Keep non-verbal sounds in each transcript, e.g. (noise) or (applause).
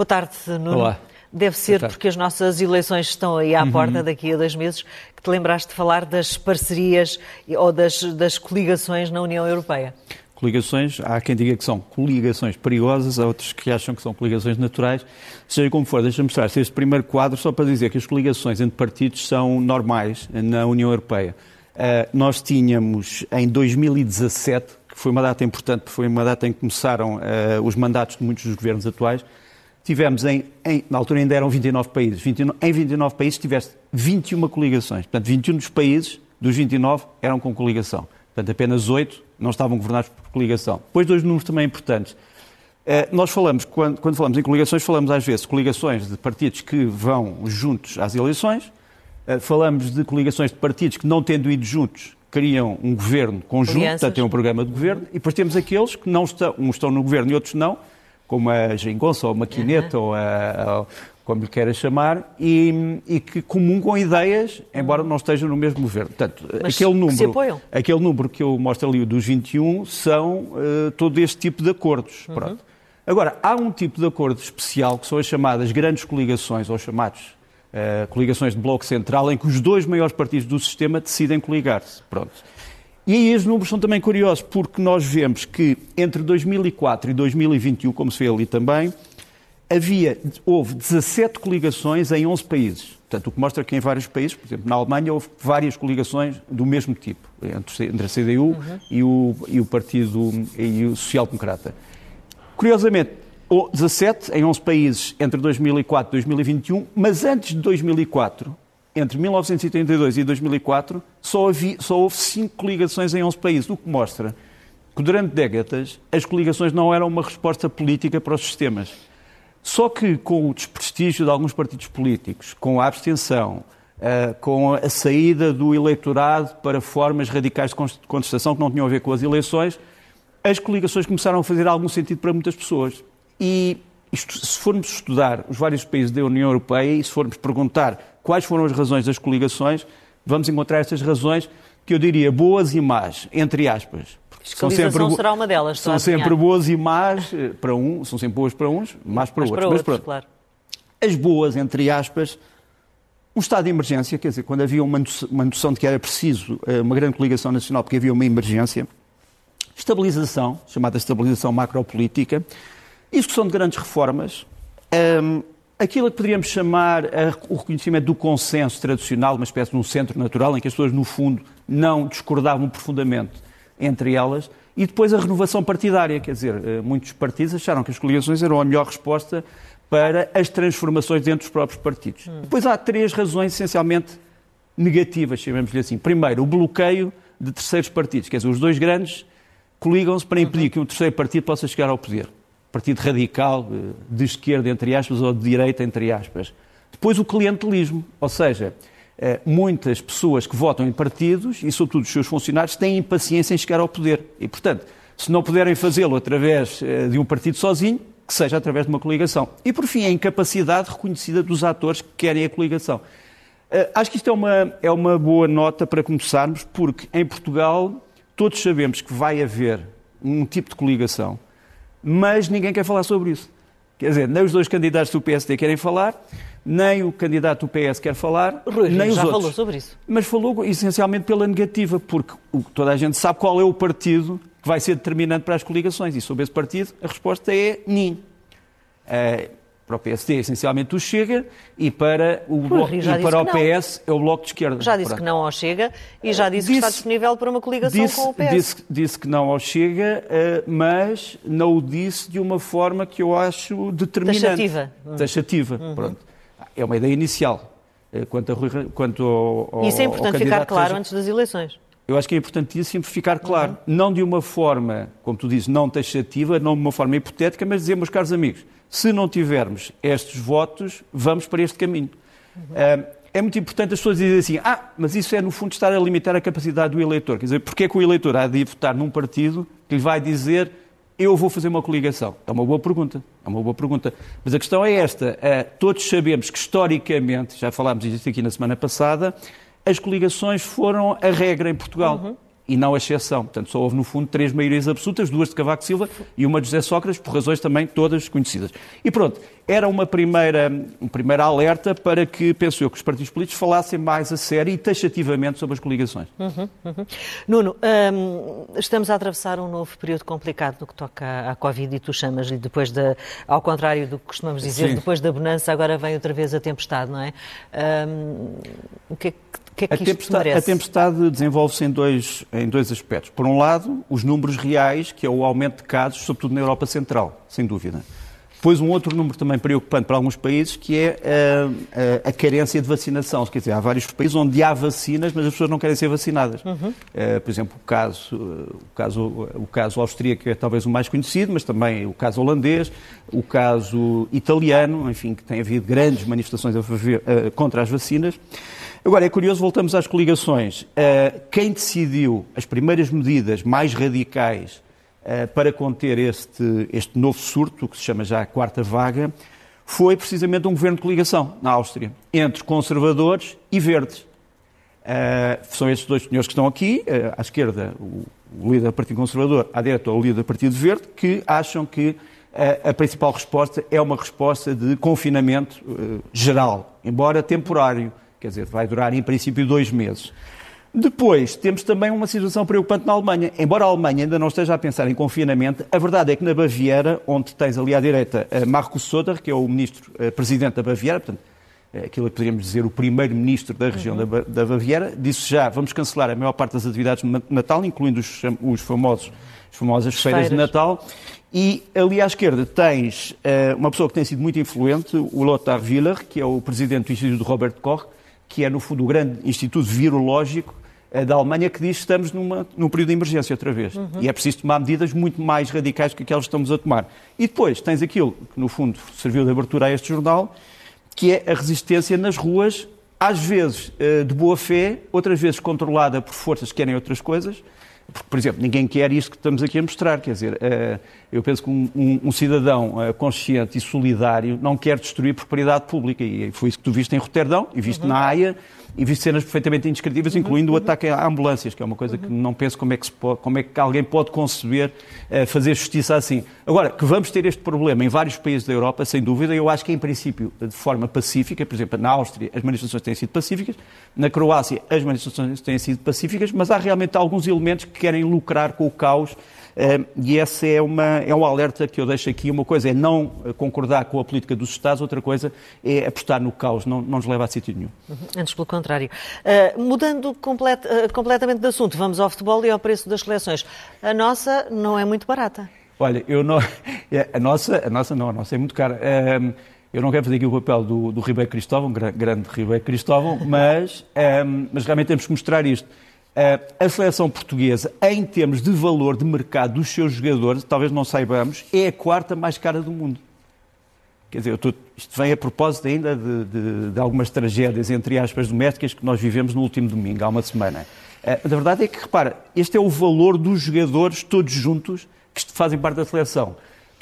Boa tarde, Nuno. Olá. Deve ser porque as nossas eleições estão aí à uhum. porta daqui a dois meses que te lembraste de falar das parcerias ou das, das coligações na União Europeia. Coligações, há quem diga que são coligações perigosas, há outros que acham que são coligações naturais. Seja como for, deixa-me mostrar este primeiro quadro só para dizer que as coligações entre partidos são normais na União Europeia. Uh, nós tínhamos em 2017, que foi uma data importante, foi uma data em que começaram uh, os mandatos de muitos dos governos atuais, tivemos em, em, na altura ainda eram 29 países, 29, em 29 países tiveste 21 coligações. Portanto, 21 dos países, dos 29, eram com coligação. Portanto, apenas 8 não estavam governados por coligação. Depois, dois números também importantes. Eh, nós falamos, quando, quando falamos em coligações, falamos às vezes de coligações de partidos que vão juntos às eleições, eh, falamos de coligações de partidos que, não tendo ido juntos, criam um governo conjunto, Alianças. portanto, têm um programa de governo, e depois temos aqueles que não estão, uns estão no governo e outros não, como a Geringonça ou a Maquineta, uhum. ou a, a, como lhe queira chamar, e, e, que comungam ideias, embora não estejam no mesmo governo. Portanto, Mas aquele número, aquele número que eu mostro ali, dos 21, são uh, todo este tipo de acordos. Uhum. Pronto. Agora, há um tipo de acordo especial, que são as chamadas grandes coligações, ou chamados uh, coligações de bloco central, em que os dois maiores partidos do sistema decidem coligar-se. Pronto. E aí os números são também curiosos, porque nós vemos que entre 2004 e 2021, como se vê ali também, havia, houve 17 coligações em 11 países. Portanto, o que mostra que em vários países, por exemplo, na Alemanha, houve várias coligações do mesmo tipo, entre a CDU uhum. e, o, e o Partido e o Social Democrata. Curiosamente, 17 em 11 países entre 2004 e 2021, mas antes de 2004 entre 1982 e 2004, só, havia, só houve cinco coligações em 11 países, o que mostra que durante décadas as coligações não eram uma resposta política para os sistemas. Só que com o desprestígio de alguns partidos políticos, com a abstenção, uh, com a saída do eleitorado para formas radicais de contestação que não tinham a ver com as eleições, as coligações começaram a fazer algum sentido para muitas pessoas. E isto, se formos estudar os vários países da União Europeia e se formos perguntar quais foram as razões das coligações, vamos encontrar estas razões que eu diria boas e más, entre aspas. São sempre, será uma delas. São sempre boas e más eh, para um, são sempre boas para uns, más para Mas outros. Para Mas pronto, claro. As boas, entre aspas, um estado de emergência, quer dizer, quando havia uma noção de que era preciso eh, uma grande coligação nacional porque havia uma emergência, estabilização, chamada estabilização macropolítica, execução de grandes reformas, um, aquilo que poderíamos chamar a, o reconhecimento do consenso tradicional, uma espécie de um centro natural em que as pessoas, no fundo, não discordavam profundamente entre elas, e depois a renovação partidária, quer dizer, eh, muitos partidos acharam que as coligações eram a melhor resposta para as transformações dentro dos próprios partidos. Hum. Depois há três razões essencialmente negativas, chamemos-lhe assim. Primeiro, o bloqueio de terceiros partidos, quer dizer, os dois grandes coligam-se para impedir uhum. que um terceiro partido possa chegar ao poder partido radical, eh, de esquerda, entre aspas, ou de direita, entre aspas. Depois o clientelismo, ou seja, eh, muitas pessoas que votam em partidos, e sobretudo os seus funcionários, têm impaciência em chegar ao poder. E, portanto, se não puderem fazê-lo através eh, de um partido sozinho, que seja através de uma coligação. E, por fim, a incapacidade reconhecida dos atores que querem a coligação. Acho que isto é uma, é uma boa nota para começarmos, porque em Portugal todos sabemos que vai haver um tipo de coligação mas ninguém quer falar sobre isso. Quer dizer, nem os dois candidatos do PSD querem falar, nem o candidato do PS quer falar, Rui, nem os já outros. falou sobre isso. Mas falou essencialmente pela negativa, porque toda a gente sabe qual é o partido que vai ser determinante para as coligações. E sobre esse partido, a resposta é NIN. Uh, para o PSD, essencialmente o Chega, e para o, bloco, e para o PS é o Bloco de Esquerda. Já disse Pronto. que não ao Chega e já disse, disse, que está disponível para uma coligação disse, com o PS. Disse, disse, que não ao Chega, eh, mas não o disse de uma forma que eu acho determinante. Taxativa. Taxativa, uhum. pronto. É uma ideia inicial. Eh, quanto, a, quanto ao, Isso é importante ficar claro antes das eleições. Eu acho que é importantíssimo ficar claro, uhum. não de uma forma, como tu dizes, não taxativa, não de uma forma hipotética, mas dizer, meus caros amigos, se não tivermos estes votos, vamos para este caminho. Uhum. é muito importante as pessoas dizerem assim, ah, mas isso é no fundo estar a limitar a capacidade do eleitor. Quer dizer, porque é que o eleitor há de ir votar num partido que lhe vai dizer eu vou fazer uma coligação? É uma boa pergunta. É uma boa pergunta. Mas a questão é esta. Uh, todos sabemos que, historicamente, já falámos disto aqui na semana passada, as coligações foram a regra em Portugal. Uhum. E não a exceção. Portanto, só houve, no fundo, três maiorias absolutas, duas de Cavaco Silva e uma de José Sócrates, por razões também todas conhecidas. E pronto, era uma primeira, um primeiro alerta para que, penso eu, que os partidos políticos falassem mais a sério e taxativamente sobre as coligações. Uhum, uhum. Nuno, hum, estamos a atravessar um novo período complicado no que toca à, Covid e tu chamas-lhe depois da, ao contrário do que costumamos dizer, Sim. depois da bonança agora vem outra vez a tempestade, não é? Hum, o que é que que é que a, tempestade, a tempestade desenvolve-se em dois, em dois aspectos. Por um lado, os números reais, que é o aumento de casos, sobretudo na Europa Central, sem dúvida. Depois, um outro número também preocupante para alguns países, que é a, a, a, carência de vacinação. Quer dizer, há vários países onde há vacinas, mas as pessoas não querem ser vacinadas. Uhum. Uh, por exemplo, o caso, o, caso, o caso austríaco é talvez o mais conhecido, mas também o caso holandês, o caso italiano, enfim, que tem havido grandes manifestações a favor, uh, contra as vacinas. Agora, é curioso, voltamos às coligações. Uh, quem decidiu as primeiras medidas mais radicais para conter este, este novo surto, que se chama já a quarta vaga, foi precisamente um governo de coligação na Áustria, entre conservadores e verdes. Uh, são estes dois senhores que estão aqui, à esquerda, o, o líder do Partido Conservador, à direita, o líder do Partido Verde, que acham que a principal resposta é uma resposta de confinamento geral, embora temporário Quer dizer, vai durar em princípio dois meses. Depois, temos também uma situação preocupante na Alemanha. Embora a Alemanha ainda não esteja a pensar em confinamento, a verdade é que na Baviera, onde tens ali à direita Markus Söder, que é o ministro-presidente da Baviera, portanto, é aquilo que poderíamos dizer o primeiro-ministro da região uhum. da, da, Baviera, disse já, vamos cancelar a maior parte das atividades de Natal, incluindo os, os famosos, as famosas feiras, feiras de Natal. E ali à esquerda tens uh, uma pessoa que tem sido muito influente, o Lothar Wieler, que é o presidente do Instituto Robert Koch, que é, no fundo, o grande instituto virológico eh, da Alemanha, que diz que estamos numa, num período de emergência outra vez. Uhum. E é preciso tomar medidas muito mais radicais que aquelas que estamos a tomar. E depois tens aquilo que, no fundo, serviu de abertura a este jornal, que é a resistência nas ruas, às vezes eh, de boa fé, outras vezes controlada por forças que querem outras coisas. Porque, por exemplo, ninguém quer isto que estamos aqui a mostrar. Quer dizer, eh, eu penso que um, um, um, cidadão consciente e solidário não quer destruir propriedade pública. E foi isso que tu viste em Roterdão e viste uhum. na Haia e vi cenas perfeitamente indescritíveis, uhum, incluindo uhum. o ataque a ambulâncias, que é uma coisa que não penso como é que, pode, como é que alguém pode conceber uh, fazer justiça assim. Agora, que vamos ter este problema em vários países da Europa, sem dúvida, eu acho que em princípio de forma pacífica, por exemplo, na Áustria as manifestações têm sido pacíficas, na Croácia as manifestações têm sido pacíficas, mas há realmente alguns elementos que querem lucrar com o caos e esse é, uma, é um alerta que eu deixo aqui. Uma coisa é não concordar com a política dos Estados, outra coisa é apostar no caos, não, não nos leva a sítio nenhum. Uhum. Antes, pelo contrário. Uh, mudando complet, uh, completamente de assunto, vamos ao futebol e ao preço das seleções. A nossa não é muito barata. Olha, eu não, (laughs) a nossa, a nossa não, a nossa é muito cara. Um, eu não quero fazer aqui o papel do, do Ribeiro Cristóvão, grande Ribeiro Cristóvão, (laughs) mas, um, mas realmente temos que mostrar isto. Eh, a seleção portuguesa, em termos de valor de mercado dos seus jogadores, talvez não saibamos, é a quarta mais cara do mundo. Quer dizer, tô, isto vem a propósito ainda de, de, de, algumas tragédias, entre aspas, domésticas que nós vivemos no último domingo, há uma semana. Uh, a verdade é que, repara, este é o valor dos jogadores todos juntos que fazem parte da seleção.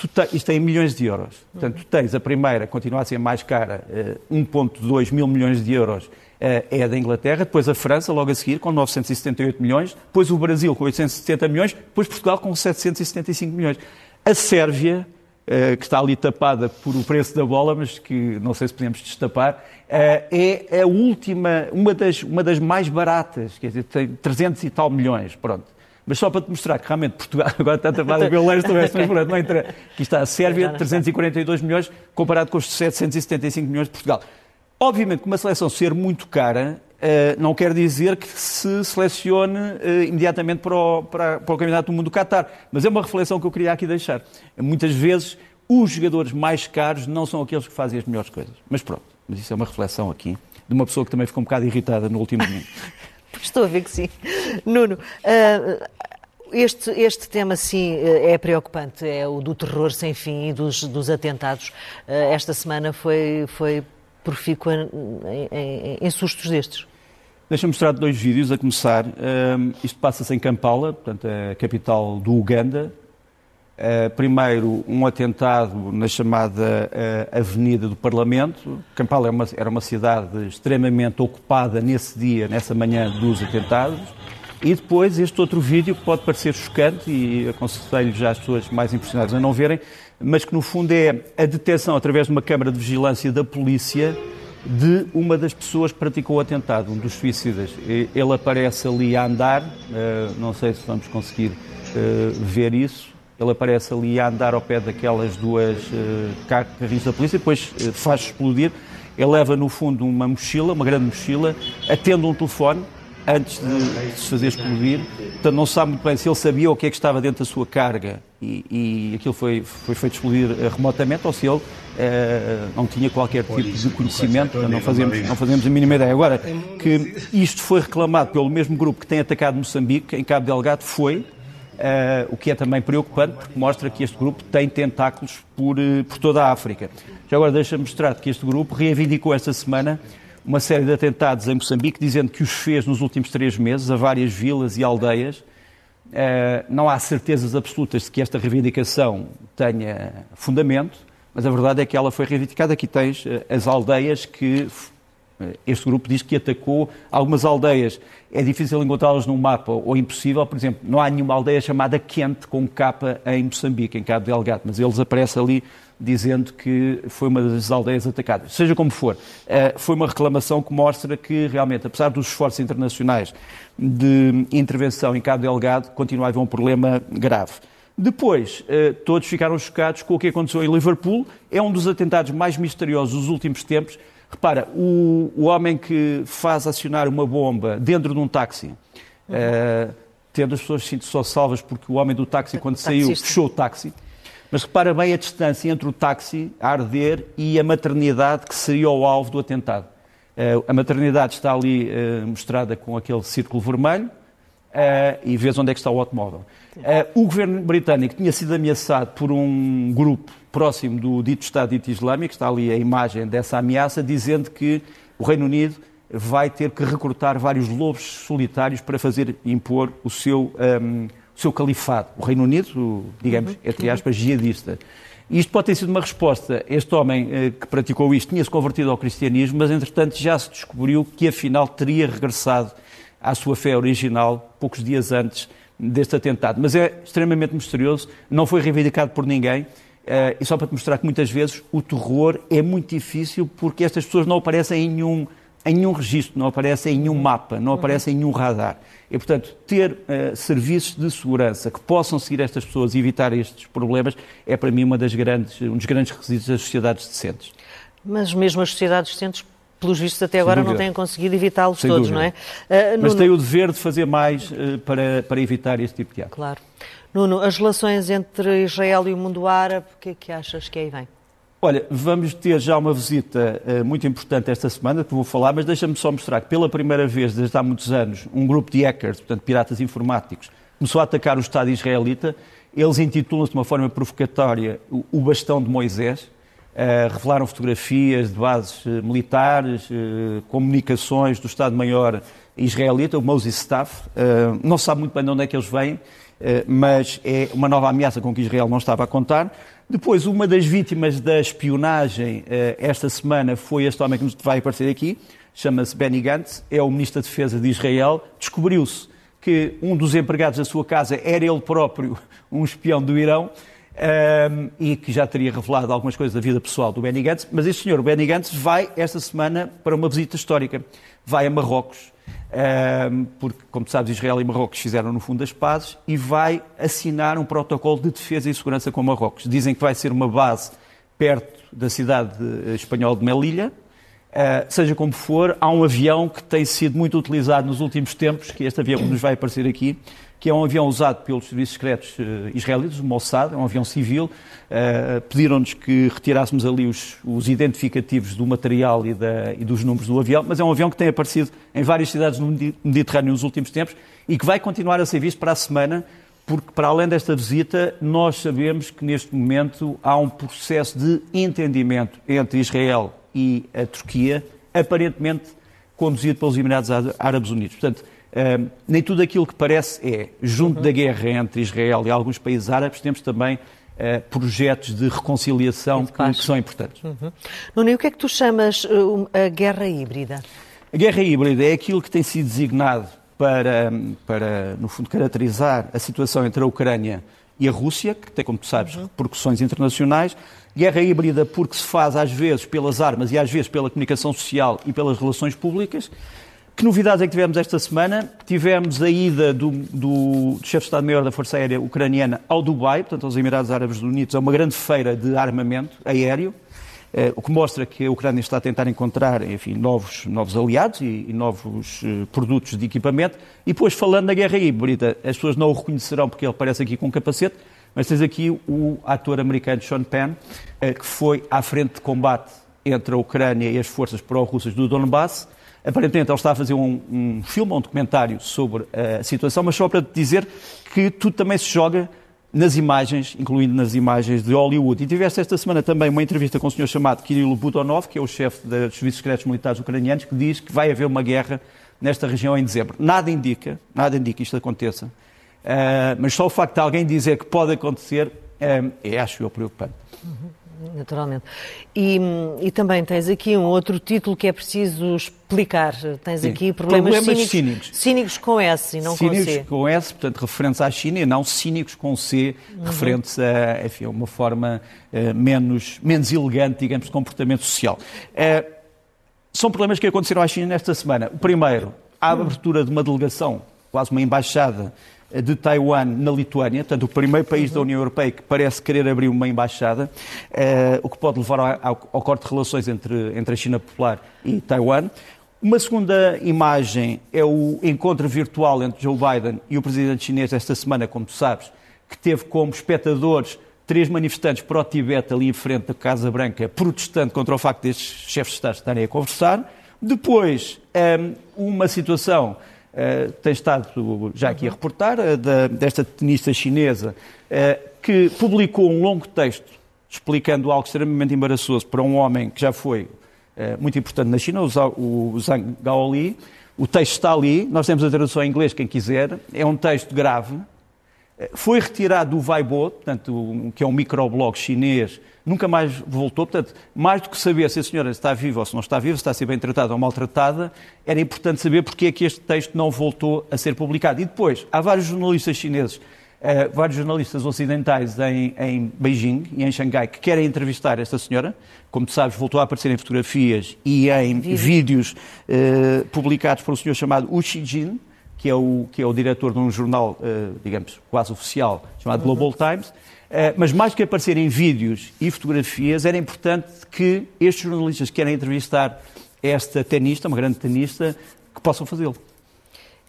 Te, isto é em milhões de euros. Portanto, tu tens a primeira, continua a ser mais cara, uh, eh, 1,2 mil milhões de euros, eh, é da Inglaterra, depois a França, logo a seguir, com 978 milhões, depois o Brasil com 870 milhões, depois Portugal com 775 milhões. A Sérvia, eh, que está ali tapada por o preço da bola, mas que não sei se podemos destapar, é a última, uma das, uma das mais baratas, quer dizer, tem 300 e tal milhões, pronto. Mas só para te mostrar que realmente Portugal (laughs) agora está tapada pelo leste oeste, mas pronto, não entra. Aqui está a Sérvia, 342 milhões, comparado com os 775 milhões de Portugal. Obviamente que uma seleção ser muito cara uh, não quer dizer que se selecione uh, imediatamente para o, para, para o Campeonato do Mundo do Qatar, mas é uma reflexão que eu queria aqui deixar. Muitas vezes os jogadores mais caros não são aqueles que fazem as melhores coisas. Mas pronto, mas isso é uma reflexão aqui de uma pessoa que também ficou um bocado irritada no último domingo. (laughs) Estou a ver que sim. Nuno, uh, este, este tema, sim, é preocupante. É o do terror sem fim e dos, dos atentados. Esta semana foi, foi profícua em, em, em sustos destes? Deixa-me mostrar dois vídeos, a começar. Um, isto passa-se em Kampala, portanto, é a capital do Uganda. Uh, primeiro, um atentado na chamada uh, Avenida do Parlamento. Kampala é uma, era uma cidade extremamente ocupada nesse dia, nessa manhã dos atentados. E depois este outro vídeo que pode parecer chocante e aconselho já as pessoas mais impressionadas a não verem, mas que no fundo é a detecção através de uma câmara de vigilância da polícia de uma das pessoas que praticou o atentado, um dos suicidas. Ele aparece ali a andar, eh, não sei se vamos conseguir eh, ver isso. Ele aparece ali a andar ao pé daquelas duas eh, carrinhos da polícia, depois faz explodir. Ele leva no fundo uma mochila, uma grande mochila, atende um telefone, antes de, se fazer explodir. Portanto, não se sabe muito bem se ele sabia o que é que estava dentro da sua carga e, e aquilo foi, foi feito explodir eh, remotamente ou se ele uh, não tinha qualquer tipo de conhecimento. Não fazemos, não fazemos a mínima ideia. Agora, que isto foi reclamado pelo mesmo grupo que tem atacado Moçambique, em Cabo Delgado, foi. Uh, o que é também preocupante, porque mostra que este grupo tem tentáculos por, por toda a África. Já agora deixa-me mostrar que este grupo reivindicou esta semana uma série de atentados em Moçambique, dizendo que os fez nos últimos três meses a várias vilas e aldeias. Uh, não há certezas absolutas de que esta reivindicação tenha fundamento, mas a verdade é que ela foi reivindicada. Aqui tens uh, as aldeias que uh, este grupo diz que atacou. Algumas aldeias é difícil encontrá-las num mapa ou impossível. Por exemplo, não há nenhuma aldeia chamada Quente com capa em Moçambique, em Cabo Delgado, mas eles aparecem ali dizendo que foi uma das aldeias atacadas. Seja como for, eh, foi uma reclamação que mostra que realmente, apesar dos esforços internacionais de intervenção em Cabo Delgado, continua a haver um problema grave. Depois, eh, todos ficaram chocados com o que aconteceu em Liverpool. É um dos atentados mais misteriosos dos últimos tempos. Repara, o, o homem que faz acionar uma bomba dentro de um táxi, uhum. tendo as pessoas só salvas porque o homem do táxi, quando saiu, fechou o táxi. Mas repara bem a distância entre o táxi a arder e a maternidade que seria o alvo do atentado. Uh, a maternidade está ali uh, mostrada com aquele círculo vermelho uh, e vês onde é que está o automóvel. o governo britânico tinha sido ameaçado por um grupo próximo do dito Estado dito Islâmico, está ali a imagem dessa ameaça, dizendo que o Reino Unido vai ter que recrutar vários lobos solitários para fazer impor o seu um, o seu califado, o Reino Unido, digamos, uhum. entre aspas, jihadista. E isto pode ter sido uma resposta. Este homem eh, que praticou isto tinha-se convertido ao cristianismo, mas entretanto já se descobriu que afinal teria regressado à sua fé original poucos dias antes deste atentado. Mas é extremamente misterioso, não foi reivindicado por ninguém. Uh, e só para te mostrar que muitas vezes o terror é muito difícil porque estas pessoas não aparecem em nenhum em nenhum registro, não aparece em nenhum mapa, não aparece em nenhum radar. E, portanto, ter uh, serviços de segurança que possam seguir estas pessoas e evitar estes problemas é, para mim, uma das grandes, um dos grandes requisitos das sociedades decentes. Mas mesmo as sociedades decentes, pelos vistos, até agora não têm conseguido evitá-los todos, dúvida. não é? Uh, Mas Nuno... têm o dever de fazer mais uh, para, para evitar este tipo de ato. Claro. Nuno, as relações entre Israel e o mundo árabe, o que é que achas que aí vem? Olha, vamos ter já uma visita uh, muito importante esta semana, que vou falar, mas deixa-me só mostrar que pela primeira vez desde há muitos anos, um grupo de hackers, portanto piratas informáticos, começou a atacar o Estado israelita. Eles intitulam-se de uma forma provocatória o Bastão de Moisés. Uh, revelaram fotografias de bases uh, militares, comunicações do Estado-Maior israelita, o Moses Staff. não sabe muito bem de onde é que eles vêm, mas é uma nova ameaça com que Israel não estava a contar. Depois, uma das vítimas da espionagem eh, esta semana foi este homem que nos vai aparecer aqui, chama-se Benny Gantz, é o Ministro da Defesa de Israel. Descobriu-se que um dos empregados da sua casa era ele próprio (laughs) um espião do Irão um, e que já teria revelado algumas coisas da vida pessoal do Benny Gantz. Mas este senhor, o Benny Gantz, vai esta semana para uma visita histórica. Vai a Marrocos porque, como sabes, Israel e Marrocos fizeram no fundo as pazes e vai assinar um protocolo de defesa e segurança com Marrocos. Dizem que vai ser uma base perto da cidade espanhola de Melilla. Uh, seja como for, há um avião que tem sido muito utilizado nos últimos tempos, que este avião que nos vai aparecer aqui, que é um avião usado pelos serviços secretos uh, israelitas, o Mossad, é um avião civil. Uh, Pediram-nos que retirássemos ali os, os identificativos do material e, da, e, dos números do avião, mas é um avião que tem aparecido em várias cidades no Mediterrâneo nos últimos tempos e que vai continuar a ser visto para a semana, porque para além desta visita, nós sabemos que neste momento há um processo de entendimento entre Israel e a Turquia, aparentemente conduzido pelos Emirados Árabes Unidos. Portanto, Uh, nem tudo aquilo que parece é. Junto uhum. da guerra entre Israel e alguns países árabes, temos também uh, projetos de reconciliação que, que, são importantes. Uhum. Nuno, e o que é que tu chamas uh, a guerra híbrida? A guerra híbrida é aquilo que tem sido designado para, para, no fundo, caracterizar a situação entre a Ucrânia e a Rússia, que tem, como tu sabes, uhum. repercussões internacionais. Guerra híbrida porque se faz às vezes pelas armas e às vezes pela comunicação social e pelas relações públicas. Que novidades é que tivemos esta semana? Tivemos a ida do, do, do chefe de Estado-Maior da Força Aérea Ucraniana ao Dubai, portanto aos Emirados Árabes Unidos, a uma grande feira de armamento aéreo, eh, o que mostra que a Ucrânia está a tentar encontrar, enfim, novos, novos aliados e, e novos eh, produtos de equipamento. E depois, falando da guerra híbrida, as pessoas não o reconhecerão porque ele aparece aqui com um capacete, mas tens aqui o ator americano Sean Penn, eh, que foi à frente de combate entre a Ucrânia e as forças pró-russas do Donbass, Aparentemente ele está a fazer um, um filme, um documentário sobre a situação, mas só para te dizer que tudo também se joga nas imagens, incluindo nas imagens de Hollywood. E tiveste esta semana também uma entrevista com um senhor chamado Kirill Budonov, que é o chefe dos serviços secretos militares ucranianos, que diz que vai haver uma guerra nesta região em dezembro. Nada indica, nada indica que isto aconteça, uh, mas só o facto de alguém dizer que pode acontecer uh, é, acho eu, preocupante. Uhum naturalmente. E, e, também tens aqui um outro título que é preciso explicar. Tens Sim. aqui problemas, problemas cínicos, cínicos. Cínicos com S e não cínicos com C. Cínicos com S, portanto, referentes à China, e não cínicos com C, uhum. referentes a enfim, uma forma uh, menos, menos elegante, digamos, de comportamento social. Uh, são problemas que aconteceram à China nesta semana. O primeiro, a abertura de uma delegação, quase uma embaixada, de Taiwan na Lituânia, portanto, o primeiro país da União Europeia que parece querer abrir uma embaixada, eh, o que pode levar ao, ao, corte de relações entre, entre a China Popular e Taiwan. Uma segunda imagem é o encontro virtual entre Joe Biden e o presidente chinês esta semana, como tu sabes, que teve como espectadores três manifestantes para o Tibete ali em frente da Casa Branca, protestando contra o facto destes chefes de Estado estarem a conversar. Depois, eh, uma situação Uh, tem estado já aqui a reportar, uh, da, desta tenista chinesa, uh, que publicou um longo texto explicando algo extremamente embaraçoso para um homem que já foi muito importante na China, o, o Zhang Gaoli. O texto está ali, nós temos a tradução em inglês, quem quiser. É um texto grave. Foi retirado do Weibo, portanto, que é um microblog chinês, nunca mais voltou. Portanto, mais do que saber se a senhora está viva ou se não está viva, se está a ser bem tratada ou maltratada, era importante saber porque é que este texto não voltou a ser publicado. E depois, há vários jornalistas chineses, Uh, vários jornalistas ocidentais em, em, Beijing e em Xangai que querem entrevistar esta senhora. Como tu sabes, voltou a aparecer em fotografias e em Vídeo. vídeos uh, publicados por um senhor chamado Wu Xijin, que é o, que é o diretor de um jornal, uh, digamos, quase oficial, chamado. Global Times. Eh, mas mais do que aparecer em vídeos e fotografias, era importante que estes jornalistas que querem entrevistar esta tenista, uma grande tenista, que possam fazê-lo.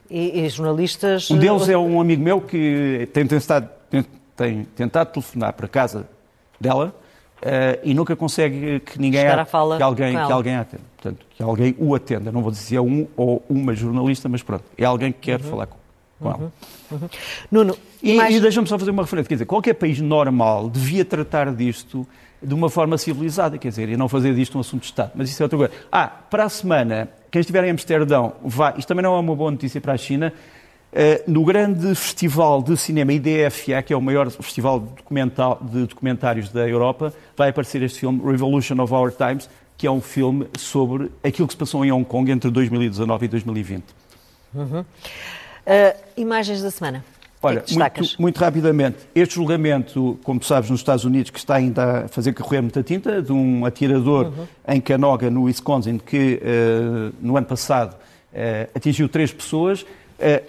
E, e, jornalistas... Um deles é um amigo meu que tem tentado, tem, tem tentado telefonar para casa dela uh, e nunca consegue que ninguém a, que alguém que alguém atenda. Portanto, que alguém o atenda. Não vou dizer é um ou uma jornalista, mas pronto, é alguém que quer uhum. falar com com uhum. ela. Uhum. Nuno, e, mais... e deixa-me só fazer uma referência. Quer dizer, qualquer país normal devia tratar disto de uma forma civilizada, quer dizer, e não fazer disto um assunto de Estado. Mas isso é outra coisa. Ah, para a semana, quem estiver em Amsterdão, vai, isto também não é uma boa notícia para a China, no grande festival de cinema IDFA, que é o maior festival de, documentários da Europa, vai aparecer este filme, Revolution of Our Times, que é um filme sobre aquilo que se passou em Hong Kong entre 2019 e 2020. Uhum. Uh, imagens da semana. Olha, muito, muito, rapidamente, este julgamento, como sabes, nos Estados Unidos, que está ainda a fazer correr muita tinta, de um atirador uhum. em Canoga, no Wisconsin, que uh, no ano passado uh, atingiu três pessoas,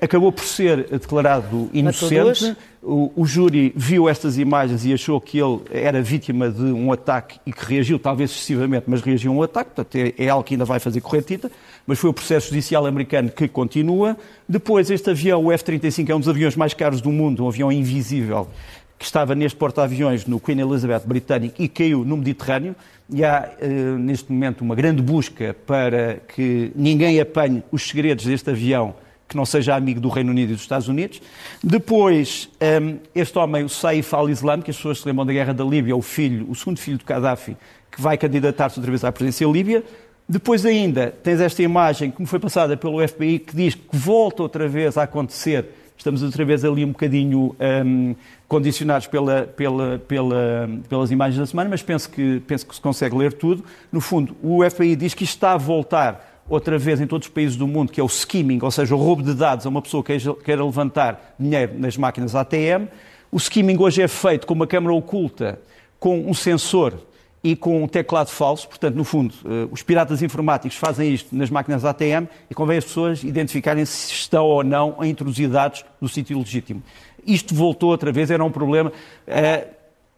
acabou por ser declarado inocente. O, o, júri viu estas imagens e achou que ele era vítima de um ataque e que reagiu, talvez excessivamente, mas reagiu a um ataque. Portanto, é, é algo que ainda vai fazer correr tinta mas foi o processo judicial americano que continua. Depois, este avião, o F-35, é um dos aviões mais caros do mundo, um avião invisível, que estava neste porta-aviões no Queen Elizabeth britânico e caiu no Mediterrâneo. E há, eh, neste momento, uma grande busca para que ninguém apanhe os segredos deste avião que não seja amigo do Reino Unido e dos Estados Unidos. Depois, ehm, este homem, o Saif al-Islam, que as pessoas se lembram da guerra da Líbia, o filho, o segundo filho de Gaddafi, que vai candidatar-se outra vez à presidência líbia. Depois ainda tens esta imagem que me foi passada pelo FBI que diz que volta outra vez a acontecer. Estamos outra vez ali um bocadinho um, condicionados pela, pela, pela, pelas imagens da semana, mas penso que, penso que se consegue ler tudo. No fundo, o FBI diz que isto está a voltar outra vez em todos os países do mundo, que é o skimming, ou seja, o roubo de dados a uma pessoa que queira levantar dinheiro nas máquinas ATM. O skimming hoje é feito com uma câmara oculta, com um sensor e com um teclado falso. Portanto, no fundo, eh, os piratas informáticos fazem isto nas máquinas ATM e convém as pessoas identificarem se estão ou não a introduzir dados no sítio legítimo. Isto voltou outra vez, era um problema. Eh,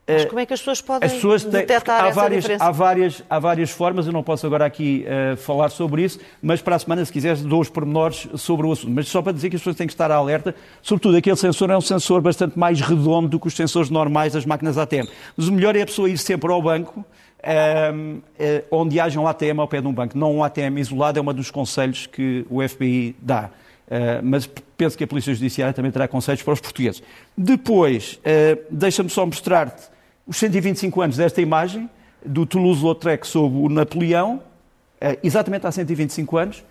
mas como é que as pessoas podem as pessoas têm, detectar há essa várias, diferença? Há várias, há várias formas, eu não posso agora aqui uh, falar sobre isso, mas para a semana, se quiseres, dou os pormenores sobre o assunto. Mas só para dizer que as pessoas têm que estar alerta, sobretudo aquele sensor é um sensor bastante mais redondo do que os sensores normais das máquinas ATM. Mas o melhor é a pessoa ir sempre ao banco, um, uh, onde haja um ATM ao pé de um banco. Não um ATM isolado, é um dos conselhos que o FBI dá. Uh, mas penso que a Polícia Judiciária também terá conselhos para os portugueses. Depois, uh, deixa-me só mostrar-te os 125 anos desta imagem, do Toulouse-Lautrec sob o Napoleão, uh, exatamente há 125 anos.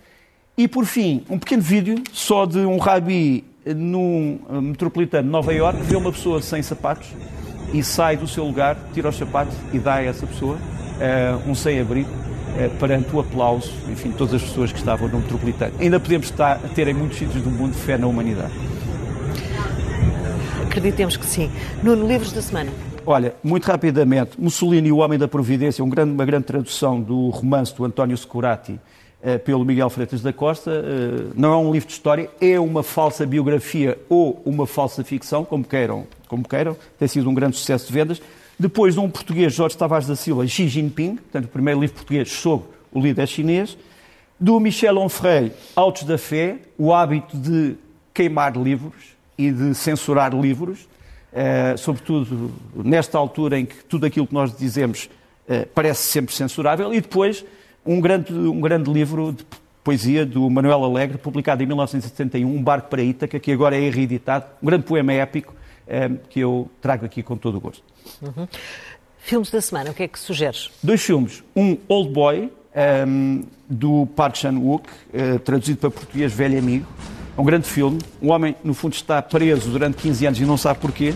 E, por fim, um pequeno vídeo só de um rabi num metropolitano de Nova Iorque, vê uma pessoa sem sapatos e sai do seu lugar, tira os sapatos e dá a essa pessoa um sem-abrigo eh, perante o aplauso, enfim, de todas as pessoas que estavam no metropolitano. Ainda podemos estar, ter em muitos sítios do mundo fé na humanidade. Acreditemos que sim. Nuno, livros da semana. Olha, muito rapidamente, Mussolini o Homem da Providência, um grande, uma grande tradução do romance do António Securati eh, pelo Miguel Freitas da Costa. Eh, não é um livro de história, é uma falsa biografia ou uma falsa ficção, como queiram, como queiram. Tem sido um grande sucesso de vendas. Depois, um português, Jorge Tavares da Silva, Xi Jinping, portanto, o primeiro livro português sobre o líder chinês. Do Michel Onfray, Autos da Fé, o hábito de queimar livros e de censurar livros, eh, sobretudo nesta altura em que tudo aquilo que nós dizemos eh, parece sempre censurável. E depois, um grande, um grande livro de poesia do Manuel Alegre, publicado em 1971, Um Barco para Ítaca, que agora é reeditado, um grande poema épico eh, que eu trago aqui com todo o gosto. Uhum. Filmes da semana, o que é que sugeres? Dois filmes. Um, Old Boy, um, do Park Chan-wook, uh, traduzido para português Velho Amigo. É um grande filme. Um homem, no fundo, está preso durante 15 anos e não sabe porquê.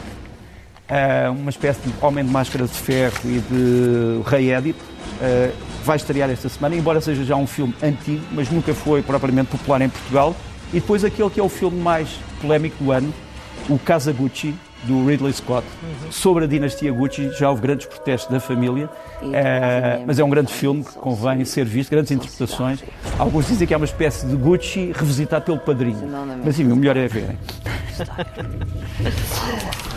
Uh, uma espécie de homem de máscara de ferro e de rei Édipo. Uh, vai estrear esta semana, embora seja já um filme antigo, mas nunca foi propriamente popular em Portugal. E depois aquele que é o filme mais polémico do ano, o Kazaguchi, do Ridley Scott, uhum. sobre a dinastia Gucci. Já houve grandes protestos da família, é, mas é um grande filme que convém ser visto, grandes interpretações. Alguns dizem que é uma espécie de Gucci revisitado pelo padrinho. Mas sim, o melhor é verem. (laughs)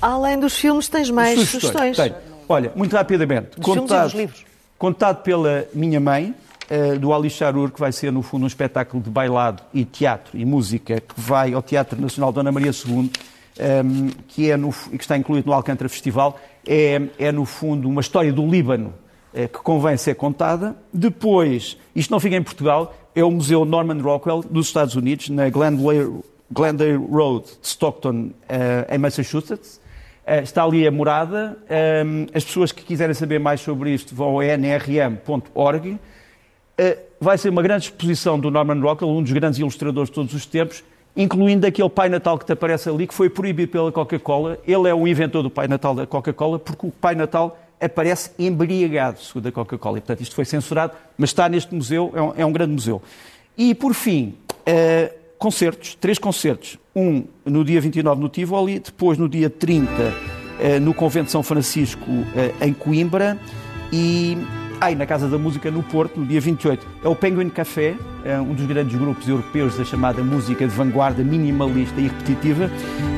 Além dos filmes, tens mais sugestões? sugestões? Olha, muito rapidamente. Dos contado, livros. contado pela minha mãe, uh, do Ali Charur, que vai ser, no fundo, um espetáculo de bailado e teatro e música, que vai ao Teatro Nacional Dona Maria II um, ehm, que, é no, que está incluído no Alcântara Festival, é, é no fundo uma história do Líbano é, que convém ser contada. Depois, isto não fica em Portugal, é o Museu Norman Rockwell dos Estados Unidos, na Glendale, Glendale Road de Stockton, uh, em Massachusetts. Uh, está ali a morada. Um, ehm, as pessoas que quiserem saber mais sobre isto vão a nrm.org. Uh, vai ser uma grande exposição do Norman Rockwell, um dos grandes ilustradores de todos os tempos, incluindo aquele Pai Natal que te aparece ali, que foi proibido pela Coca-Cola. Ele é o inventor do Pai Natal da Coca-Cola, porque o Pai Natal aparece embriagado, segundo a Coca-Cola. E, portanto, isto foi censurado, mas está neste museu, é um, é um grande museu. E, por fim, uh, concertos, três concertos. Um no dia 29 no Tivoli, depois no dia 30 uh, eh, no Convento de São Francisco, uh, em Coimbra, e Ai, na Casa da Música no Porto, no dia 28, é o Penguin Café, é um dos grandes grupos europeus da chamada música de vanguarda minimalista e repetitiva,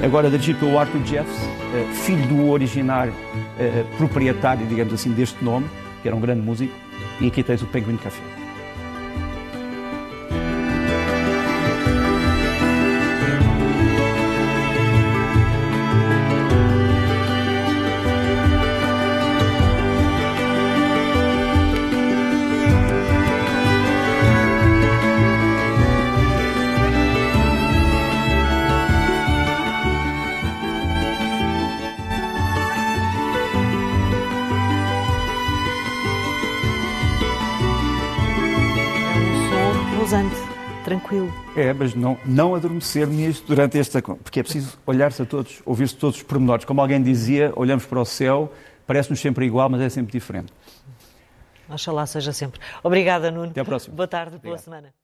agora dirigido pelo Arthur Jeffs, eh, filho do originário eh, proprietário, digamos assim, deste nome, que era um grande músico, e aqui tens o Penguin Café. Tranquilo. É, mas não, não adormecer nisto durante esta. Porque é preciso olhar-se a todos, ouvir-se todos os pormenores. Como alguém dizia, olhamos para o céu, parece-nos sempre igual, mas é sempre diferente. Oxalá seja sempre. Obrigada, Nuno. Até à próxima. Boa tarde, boa Obrigado. semana.